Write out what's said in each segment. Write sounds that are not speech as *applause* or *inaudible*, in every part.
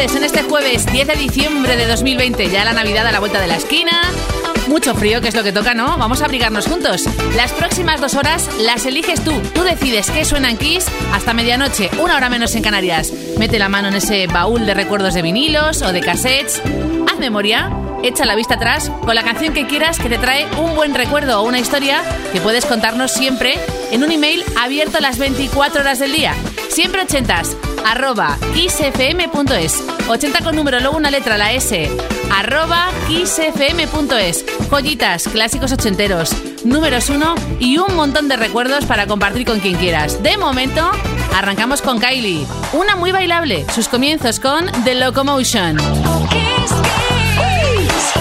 noches en este jueves 10 de diciembre de 2020. Ya la Navidad a la vuelta de la esquina. Mucho frío, que es lo que toca, ¿no? Vamos a abrigarnos juntos. Las próximas dos horas las eliges tú. Tú decides qué suena en Kiss hasta medianoche, una hora menos en Canarias. Mete la mano en ese baúl de recuerdos de vinilos o de cassettes. Haz memoria echa la vista atrás con la canción que quieras que te trae un buen recuerdo o una historia que puedes contarnos siempre en un email abierto las 24 horas del día. Siempre ochentas, arroba kissfm.es. 80 con número, luego una letra, la S, arroba kissfm.es. Joyitas, clásicos ochenteros, números uno y un montón de recuerdos para compartir con quien quieras. De momento, arrancamos con Kylie, una muy bailable, sus comienzos con The Locomotion.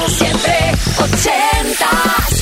Siempre ochentas.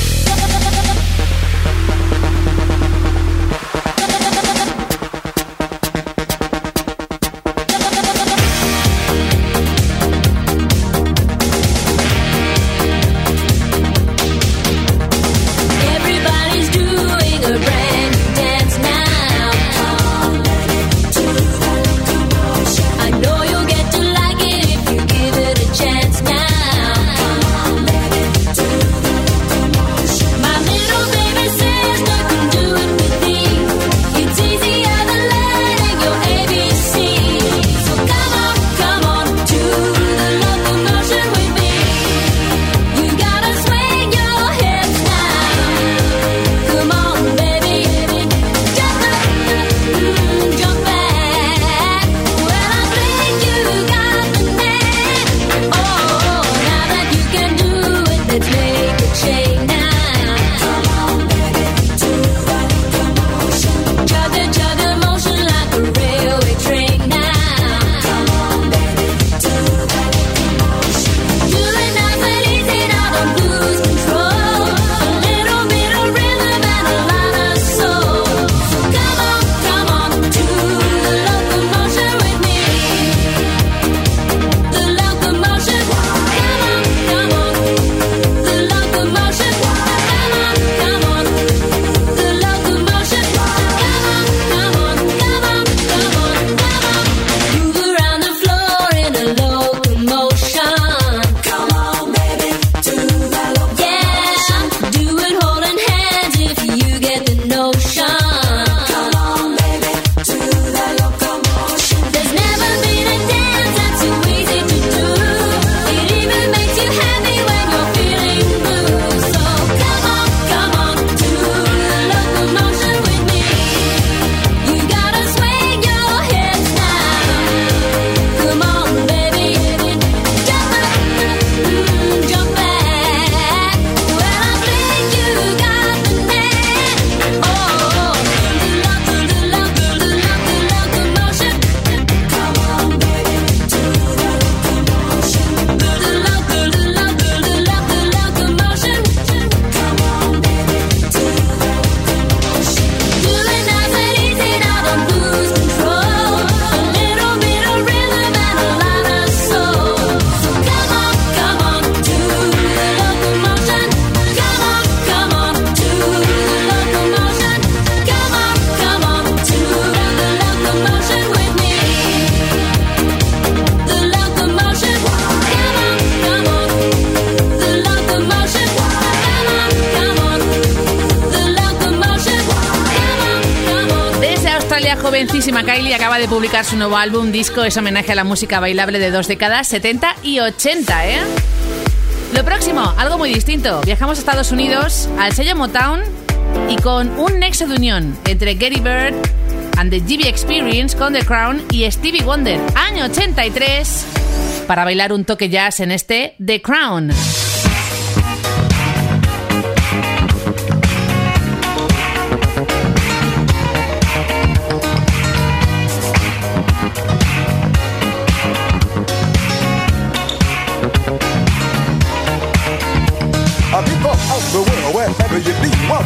Su nuevo álbum disco, es homenaje a la música bailable de dos décadas, 70 y 80, ¿eh? Lo próximo, algo muy distinto. Viajamos a Estados Unidos, al sello Motown y con un nexo de unión entre Gary Bird and the GB Experience con The Crown y Stevie Wonder, año 83, para bailar un toque jazz en este The Crown.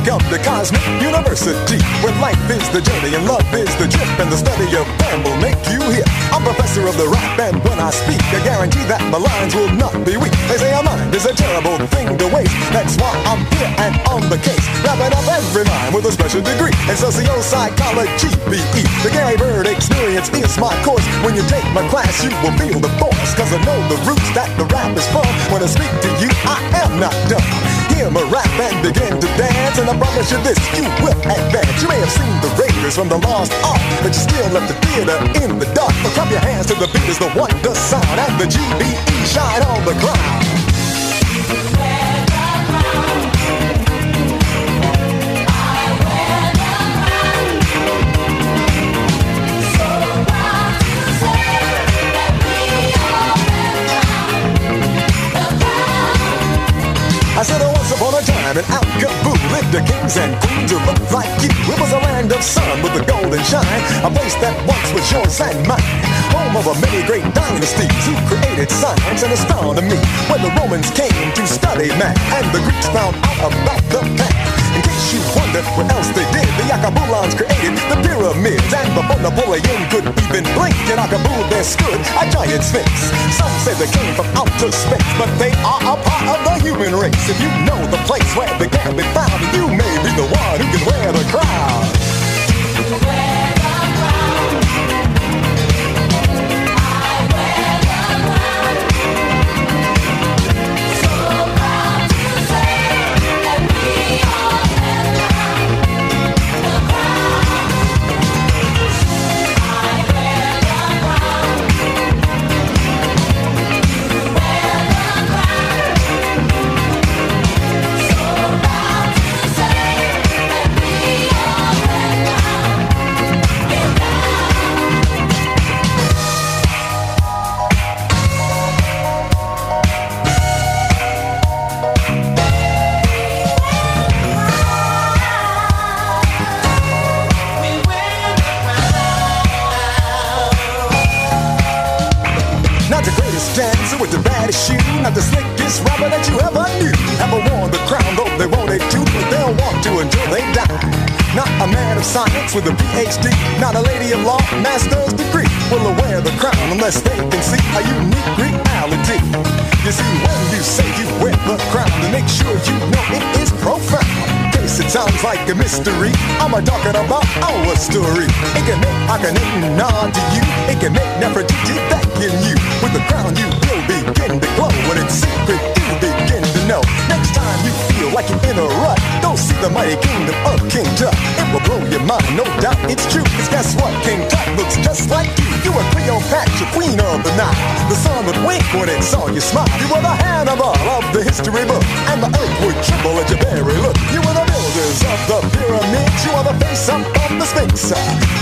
Welcome to Cosmic University, where life is the journey and love is the trip, and the study of them will make you hip. I'm professor of the rap, and when I speak, I guarantee that my lines will not be weak. They say a mind is a terrible thing to waste. That's why I'm here and on the case, wrapping up every mind with a special degree in socio-psychology, BE. The Gary Bird experience is my course. When you take my class, you will feel the force, cause I know the roots that the rap is from. When I speak to you, I am not done. Hear a rap and begin to dance, and I promise you this, you will advance. You may have seen the Raiders from the Lost Ark, but you still left the theater in the dark. But clap your hands to the beat as the wonder sound, and the GBE shine on the ground. Upon a time in Alcaboo lived the kings and queens who looked like you. It was a land of sun with a golden shine, a place that once was yours and mine. Home of a many great dynasties who created science and astronomy. When the Romans came to study math and the Greeks found out about the past. You wonder what else they did, the Yakabulans created the pyramids. And before Napoleon could even blink, in Akabul there stood a giant sphinx. Some say they came from outer space, but they are a part of the human race. If you know the place where they can be found, you may be the one who can wear the crown. Like a mystery. I'm a talking about our story. It can make Akhenaten nod to you. It can make Nefertiti beckon you. With the crown, you will begin to glow. When it's secret, you begin to know. Next time you feel like you're in a rut, go see the mighty kingdom of King Tut. It will blow your mind, no doubt it's true. Cause guess what? King Tut looks just like you. You were Cleopatra, queen of the night. The sun would wink when it saw you smile. You were the Hannibal of the history book. And the earth would tremble at your very look. You were the builders of the pyramids. You are the face up of the Sphinx.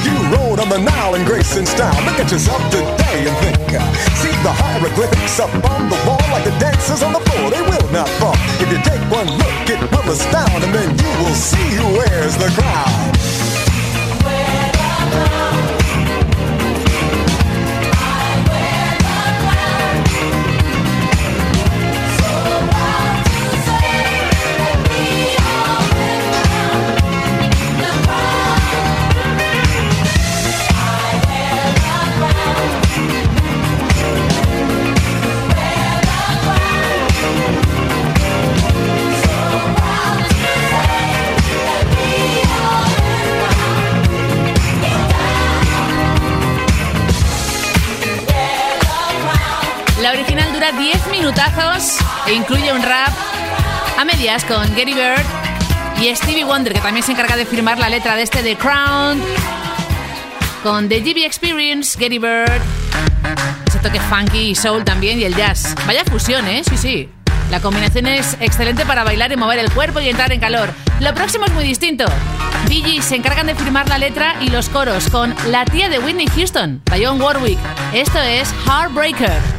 You rode on the Nile in grace and style. Look at yourself today and think. See the hieroglyphics up on the wall like the dancers on the floor. They will not fall. If you take one look, it will astound, and then you will see who wears the crown. Dura 10 minutazos e incluye un rap a medias con Gary Bird y Stevie Wonder, que también se encarga de firmar la letra de este The Crown. Con The GB Experience, Gary Bird, ese toque funky y soul también y el jazz. Vaya fusión, ¿eh? Sí, sí. La combinación es excelente para bailar y mover el cuerpo y entrar en calor. Lo próximo es muy distinto. Bee se encargan de firmar la letra y los coros con La tía de Whitney Houston, Dionne Warwick. Esto es Heartbreaker.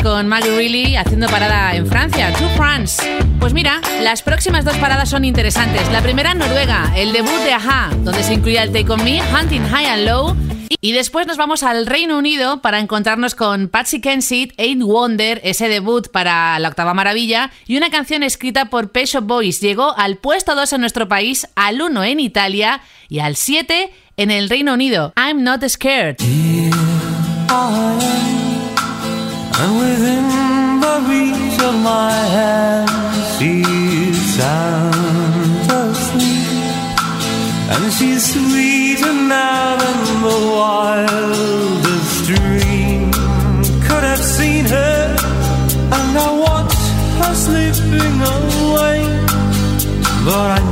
Con Maggie Reilly haciendo parada en Francia, To France. Pues mira, las próximas dos paradas son interesantes. La primera en Noruega, el debut de Aja, donde se incluía el Take On Me, Hunting High and Low. Y después nos vamos al Reino Unido para encontrarnos con Patsy Kensit, Ain't Wonder, ese debut para la octava maravilla, y una canción escrita por Pet Shop Boys. Llegó al puesto 2 en nuestro país, al 1 en Italia y al 7 en el Reino Unido. I'm Not Scared. And within the reach of my hand, she's sound asleep. And she's sweeter now than the wildest dream could have seen her. And I watched her slipping away. But I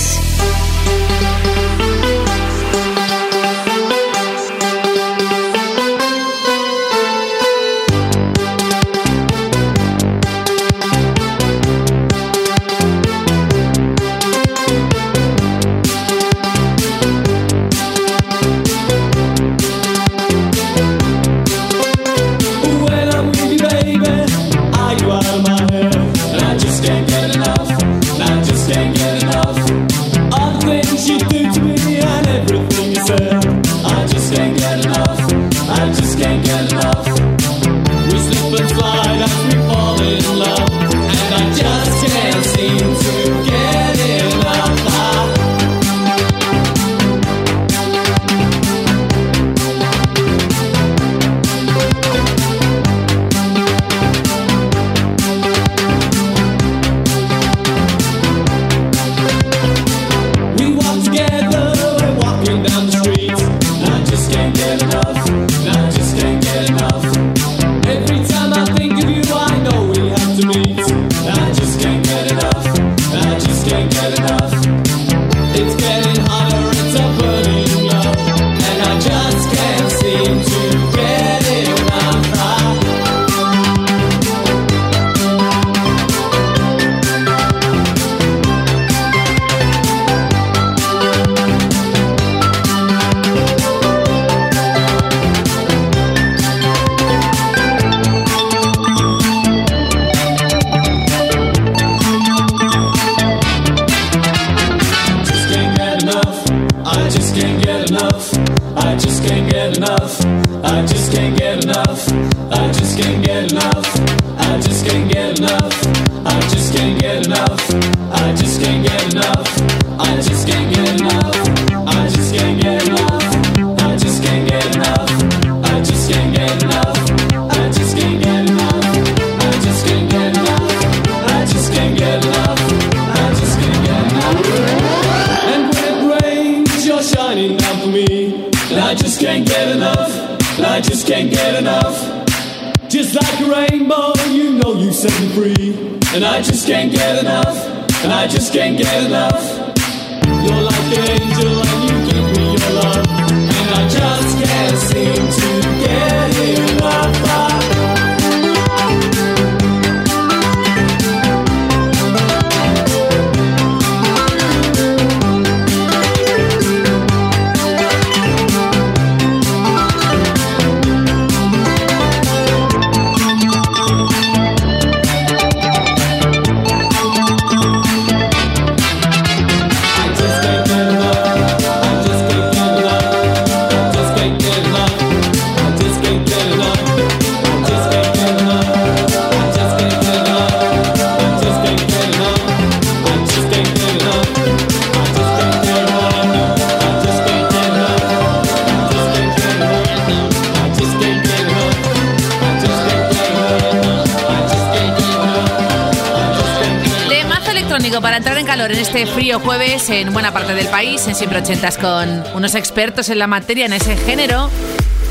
para entrar en calor en este frío jueves en buena parte del país, en Siempre Ochentas, con unos expertos en la materia, en ese género,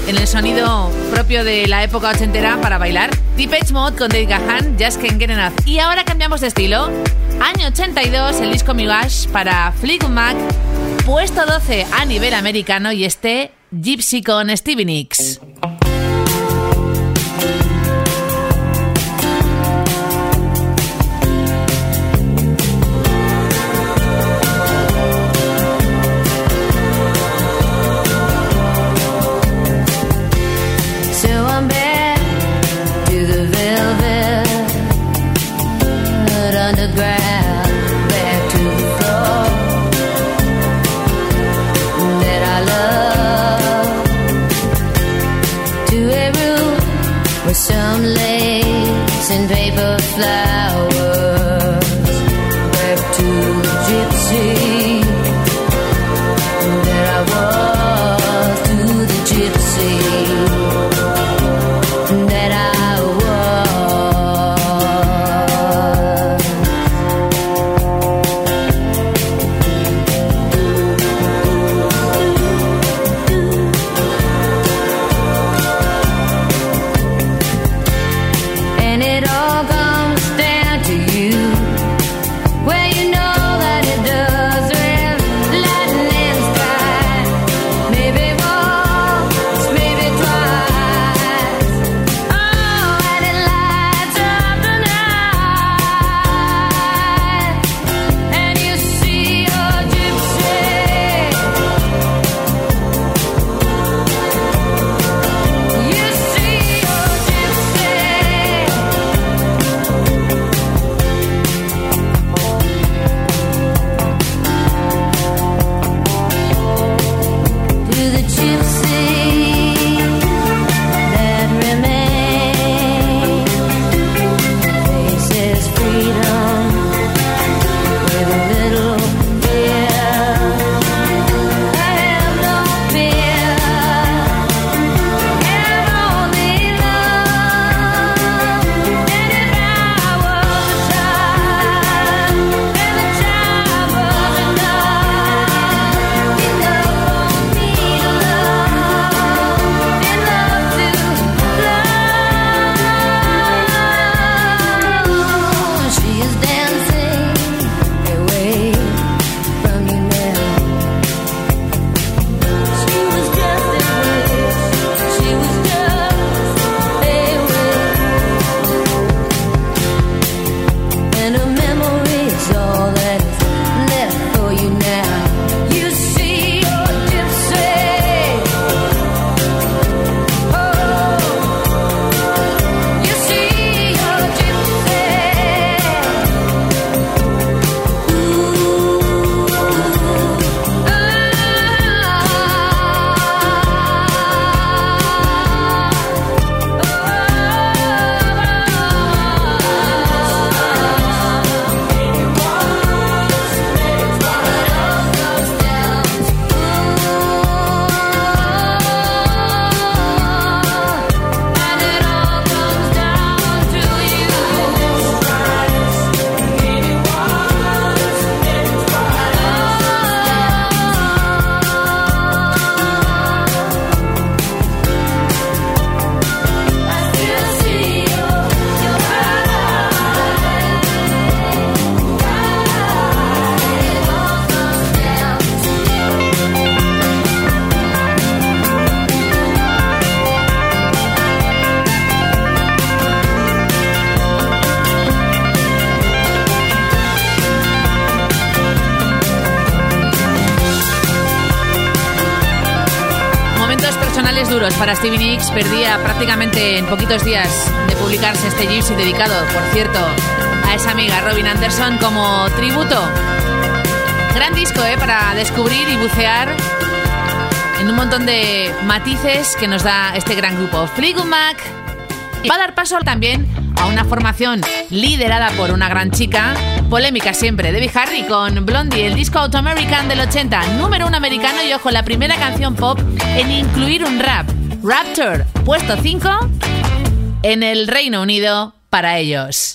en el sonido propio de la época ochentera para bailar. Deep Edge Mode con Dave Gahan, Just Can't Get Enough. Y ahora cambiamos de estilo. Año 82, el disco Migash para Flick Mac, puesto 12 a nivel americano y este Gypsy con Stevie Nicks. Para Stevie Nicks. Perdía prácticamente en poquitos días de publicarse este Gypsy dedicado, por cierto, a esa amiga Robin Anderson como tributo. Gran disco, ¿eh? Para descubrir y bucear en un montón de matices que nos da este gran grupo. Fleetwood Mac va a dar paso también a una formación liderada por una gran chica, polémica siempre, Debbie Harry con Blondie, el disco Auto American del 80, número uno americano y ojo, la primera canción pop en incluir un rap. Rapture, puesto 5 en el Reino Unido para ellos.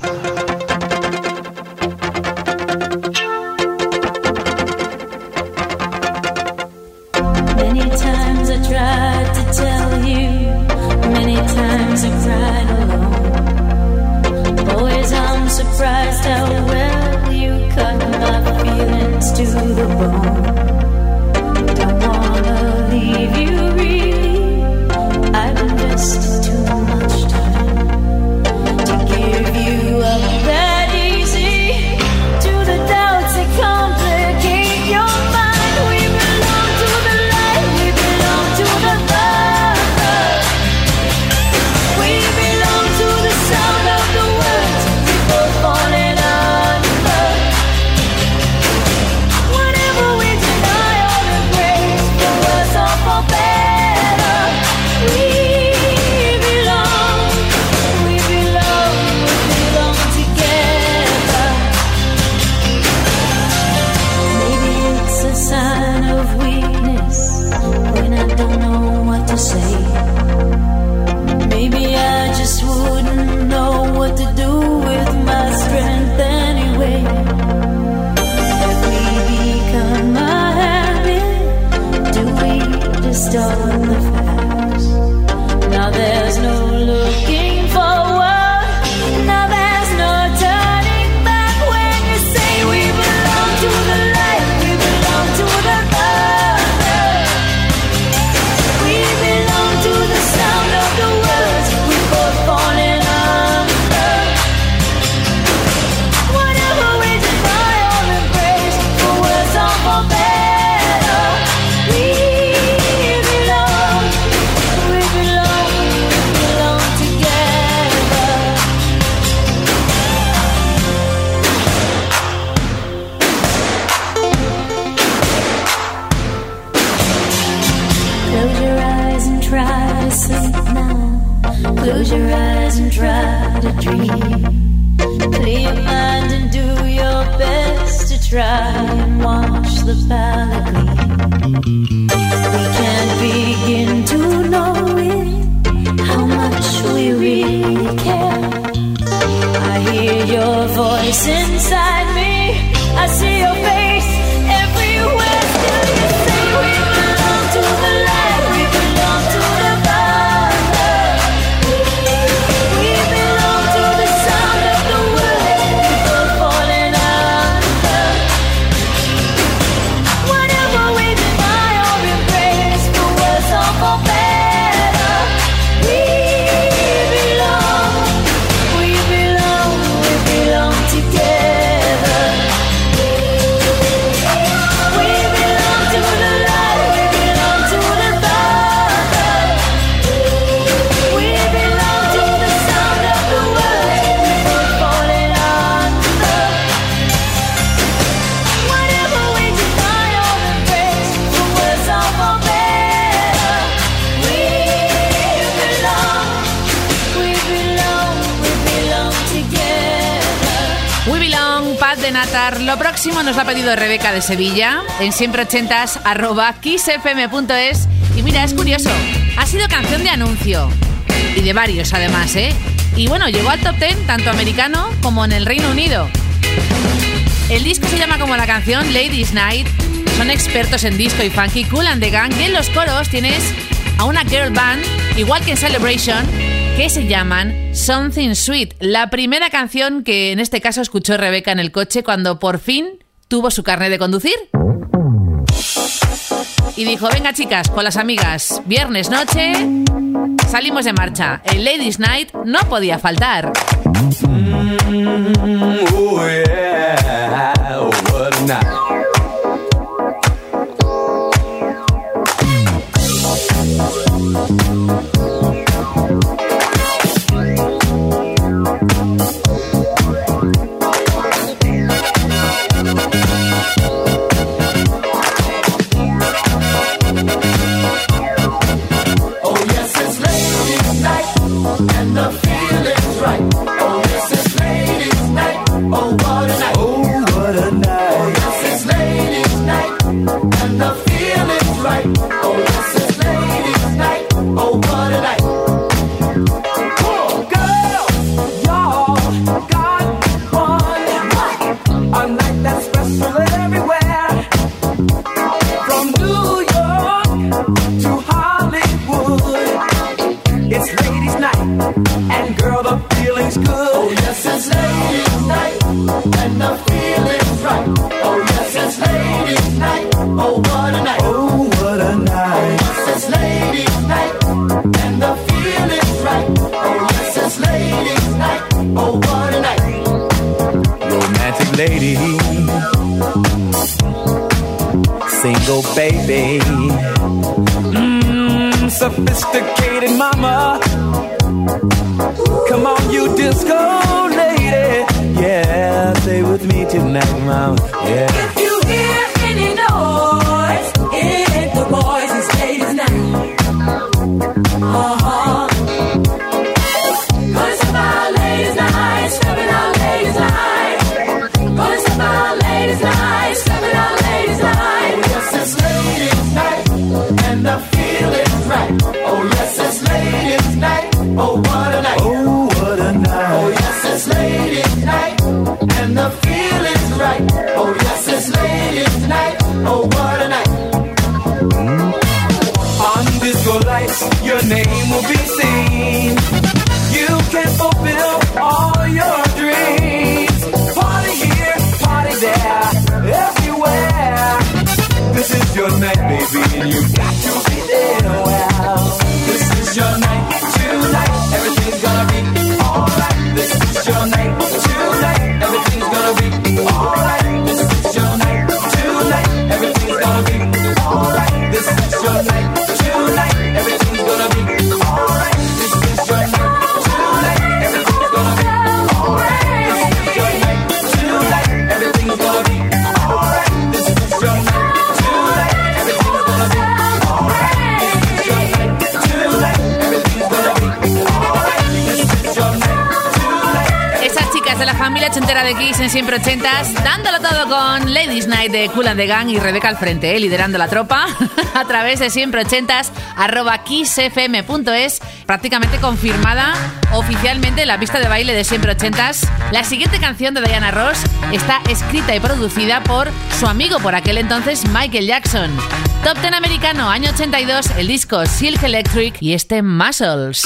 your voice inside me. I see your face. Lo próximo nos lo ha pedido Rebeca de Sevilla en siempre 80 xfm.es y mira, es curioso, ha sido canción de anuncio y de varios además, ¿eh? Y bueno, llegó al top 10 tanto americano como en el Reino Unido. El disco se llama como la canción Ladies Night. Son expertos en disco y funky, cool and the gang. Y en los coros tienes a una girl band, igual que en Celebration, que se llaman Something Sweet, la primera canción que en este caso escuchó Rebeca en el coche cuando por fin tuvo su carnet de conducir. Y dijo, venga chicas, con las amigas, viernes noche, salimos de marcha. El Ladies Night no podía faltar. with me tonight, now, yeah. ochentas, dándolo todo con Ladies Night de Cool and the Gang y Rebeca al frente, eh, liderando la tropa *laughs* a través de siempre ochentas arroba kissfm.es, prácticamente confirmada oficialmente la pista de baile de siempre ochentas. La siguiente canción de Diana Ross está escrita y producida por su amigo por aquel entonces Michael Jackson. Top Ten americano, año 82, el disco Silk Electric y este Muscles.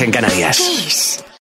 En Canarias.